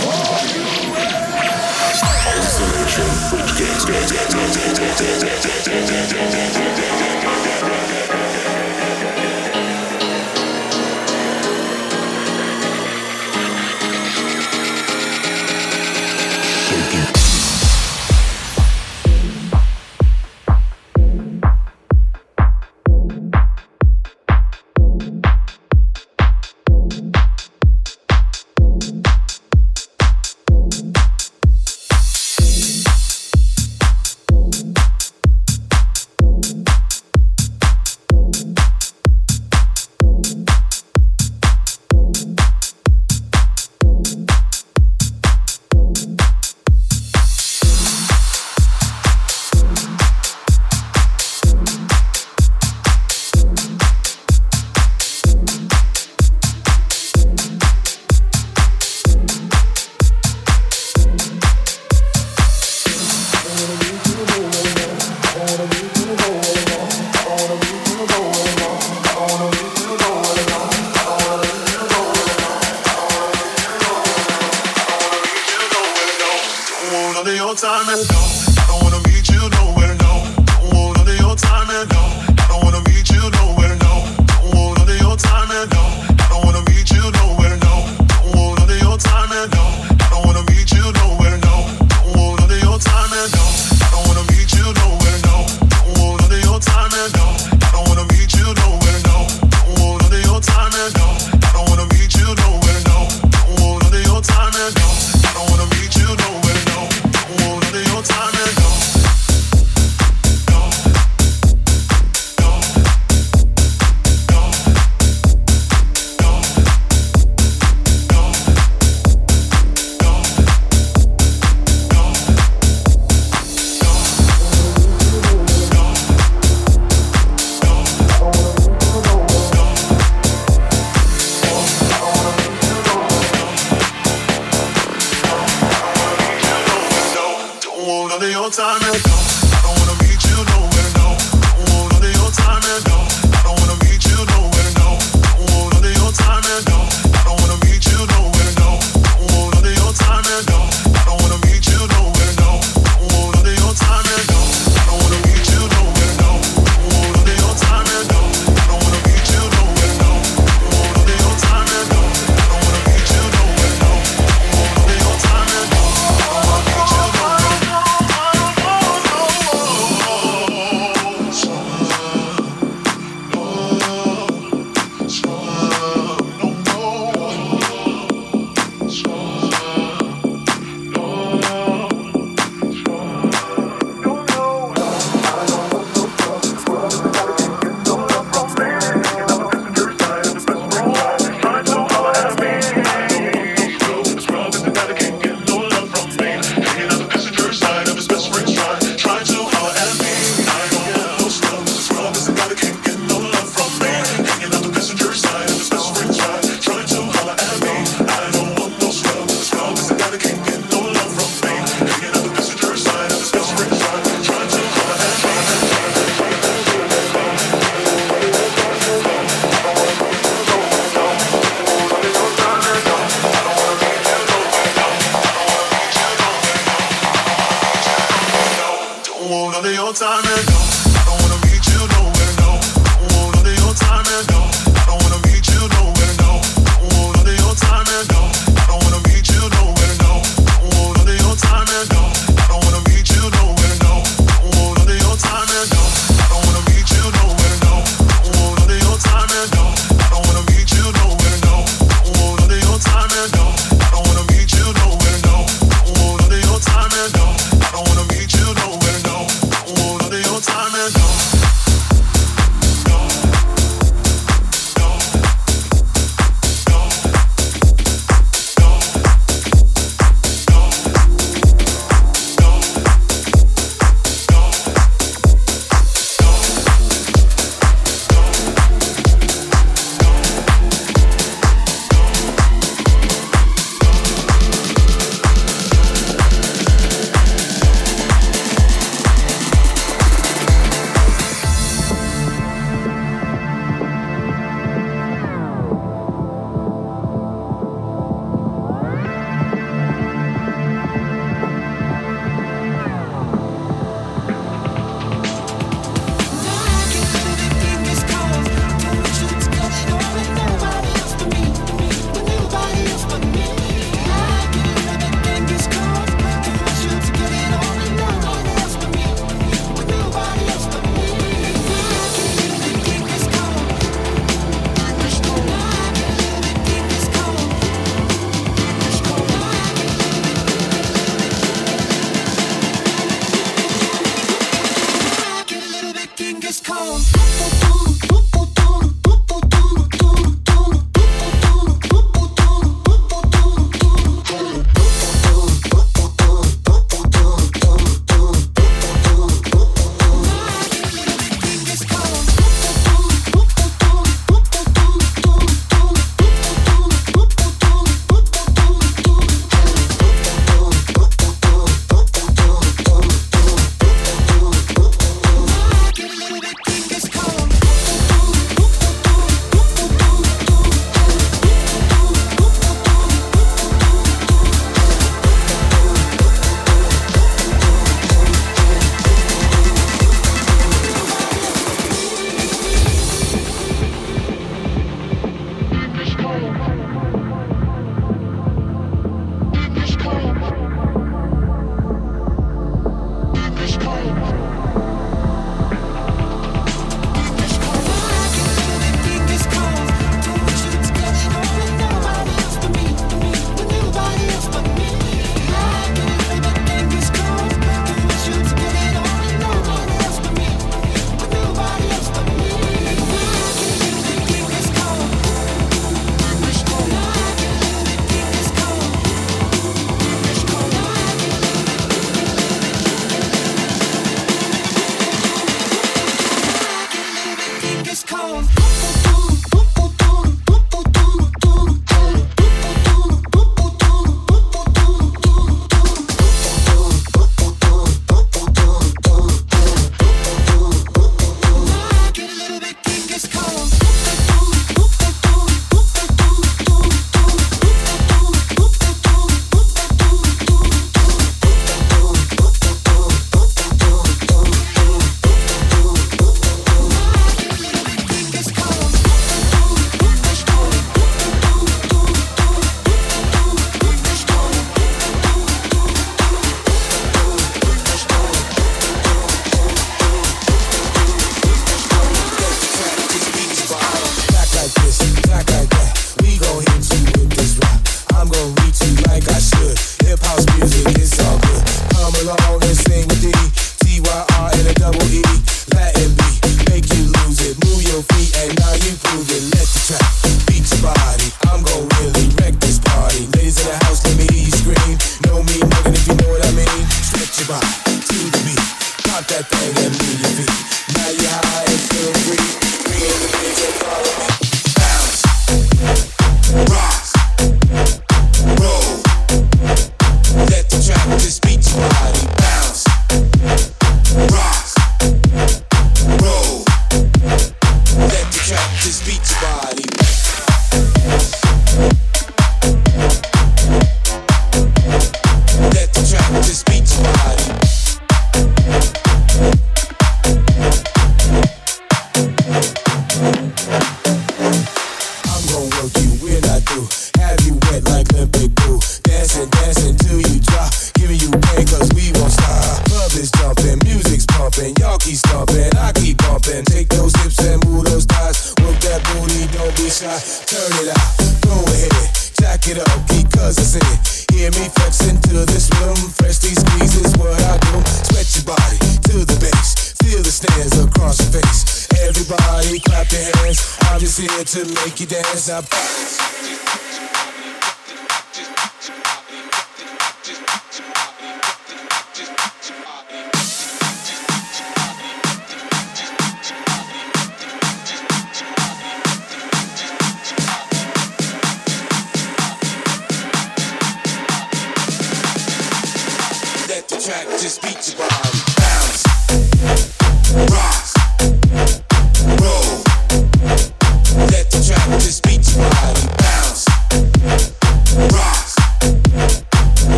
Isolation.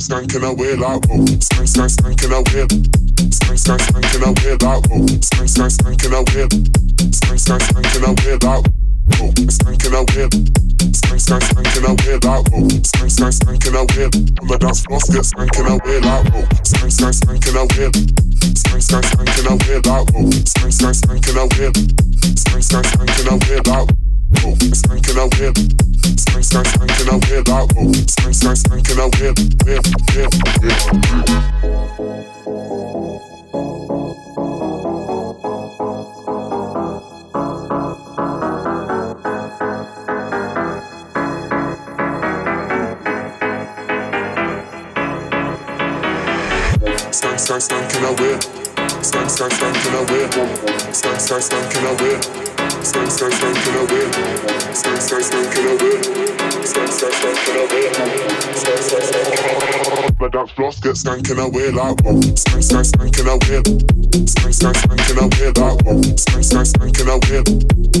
Skunk, skunking a a whip like whoa. Skunking a whip. Skunk, skunk, skunking a whip like whoa. Skunking a whip. Skunk, skunk, skunking a whip like whoa. Skunk, skunk, skunking a whip. On the dance floor get away like whoa. Skunking a whip. Skunk, skunk, skunking a whip like whoa. Skunking a whip. Skunk, skunk, skunking a whip like whoa. Whip, whip, whip, whip. That floss get stunking away like whoa. Start start stunking a whip. Start start stunking a whip like whoa. Start start stunking a whip.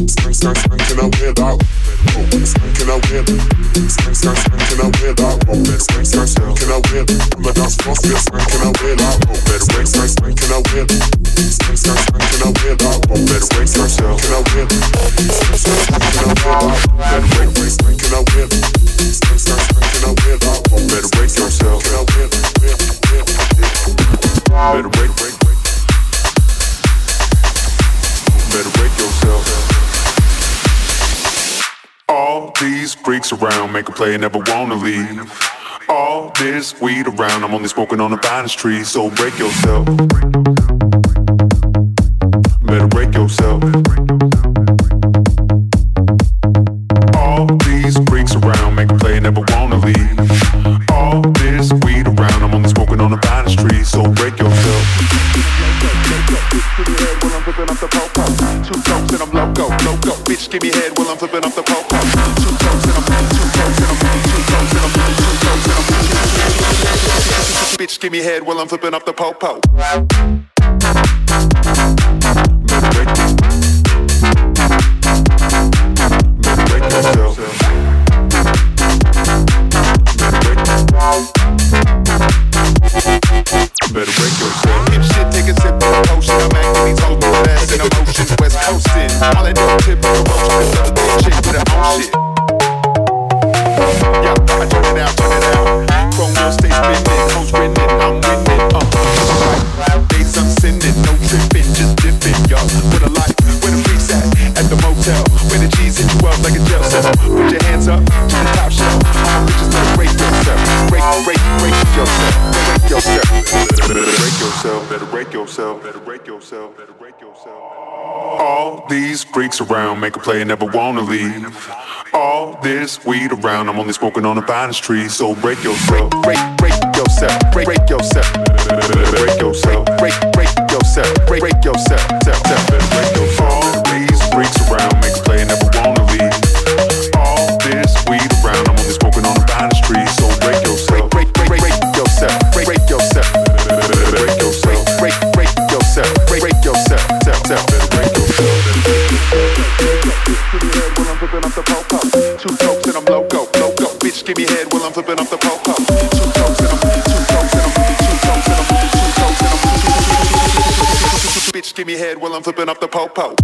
Start start stunking a whip like whoa. Stunking a whip. Start start stunking a whip like whoa. Start start stunking a whip. But that floss get stunking away like whoa. Better wait, start spanking a whip. Start, start spanking a whip. Better wait, start spanking a whip. Start, start spanking a whip. Better wait, play and never wanna leave. All this weed around, I'm only smoking on the finest tree, so break yourself. Give me head while I'm flipping off the popo. Better yourself, break. All these freaks around make a play and never wanna leave. All this weed around, I'm only smoking on the finest tree, so break yourself, break, break yourself, break, break yourself, break yourself, break, break yourself, break, break yourself, break yourself, break yourself. Me head while I'm flipping off the po-po.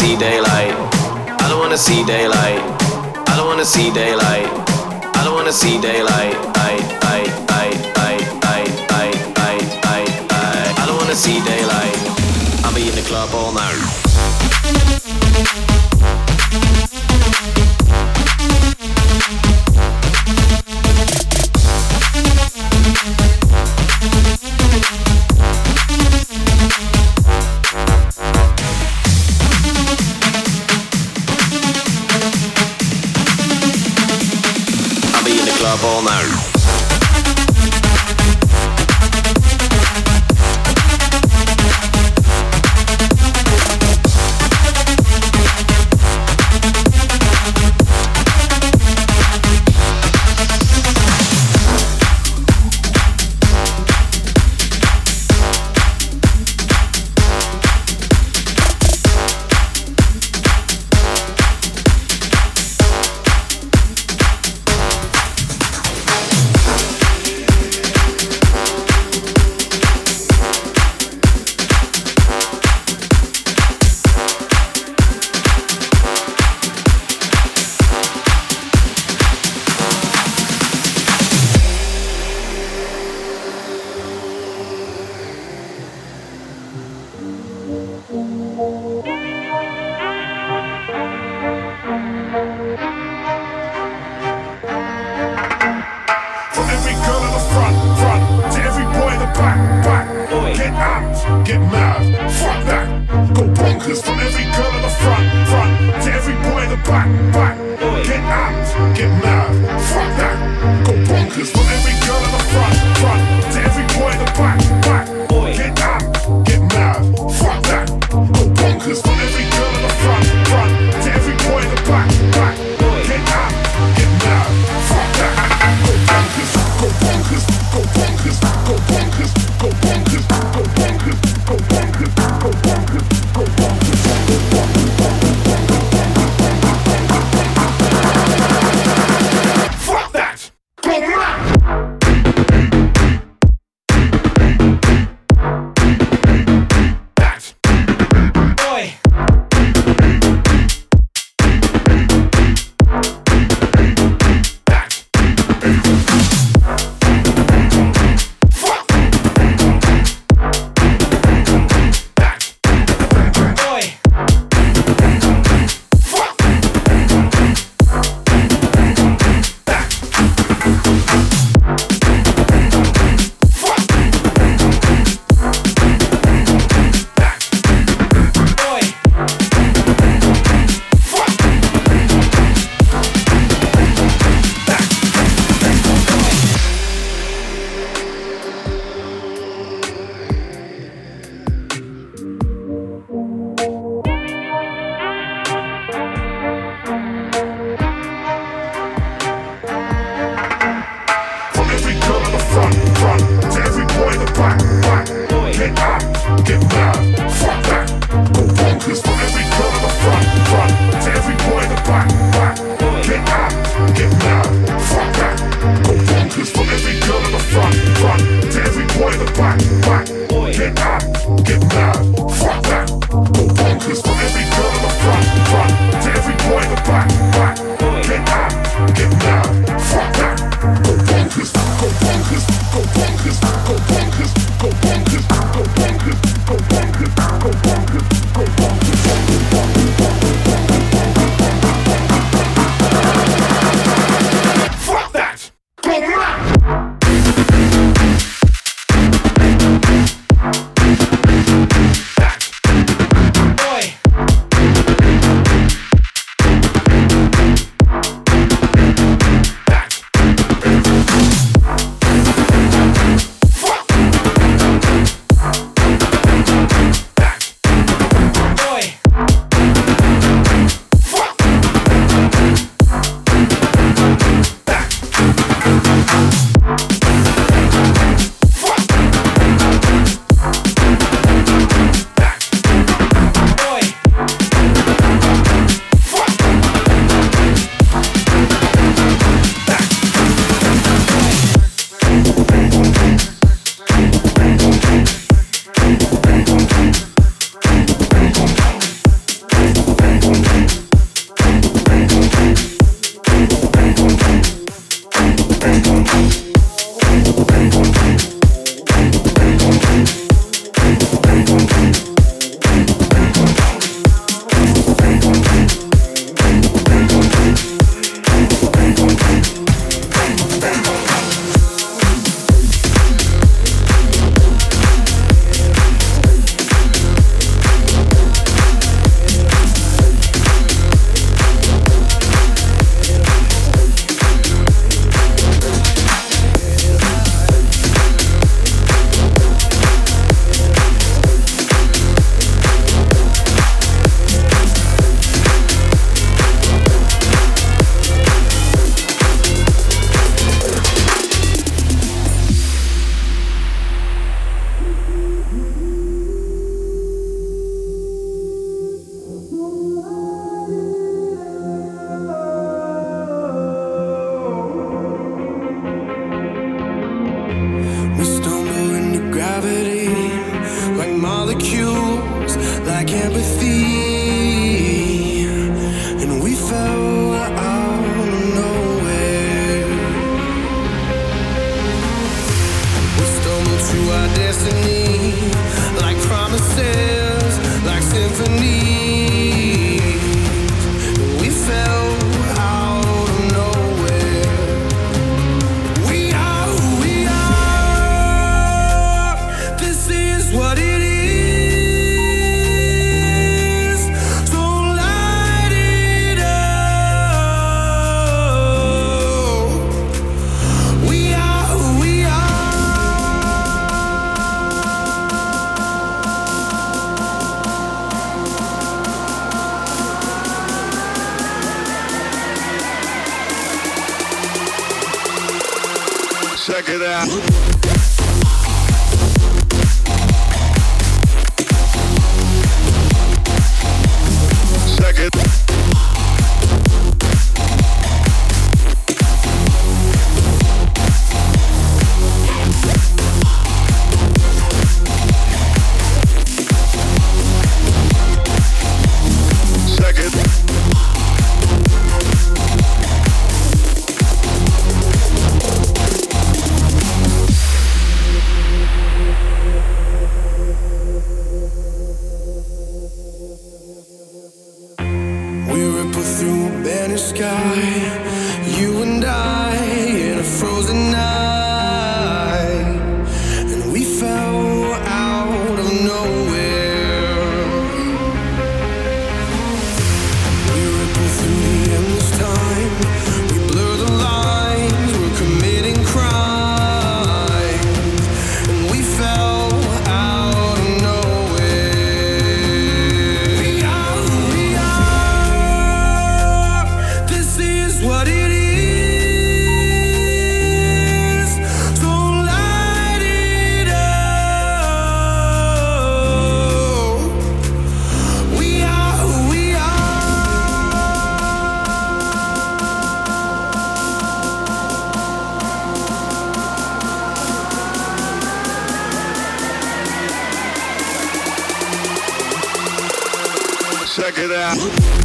see daylight. I don't wanna see daylight. I don't wanna see daylight. I don't wanna see daylight. I I I I I I I I I I don't wanna see daylight. I'll be in the club all night. get mad. Fuck that. Go bonkers from every girl in the front, front to every boy in the back, back. Get out, get mad. Fuck that. bang, bang, bang. Check it out.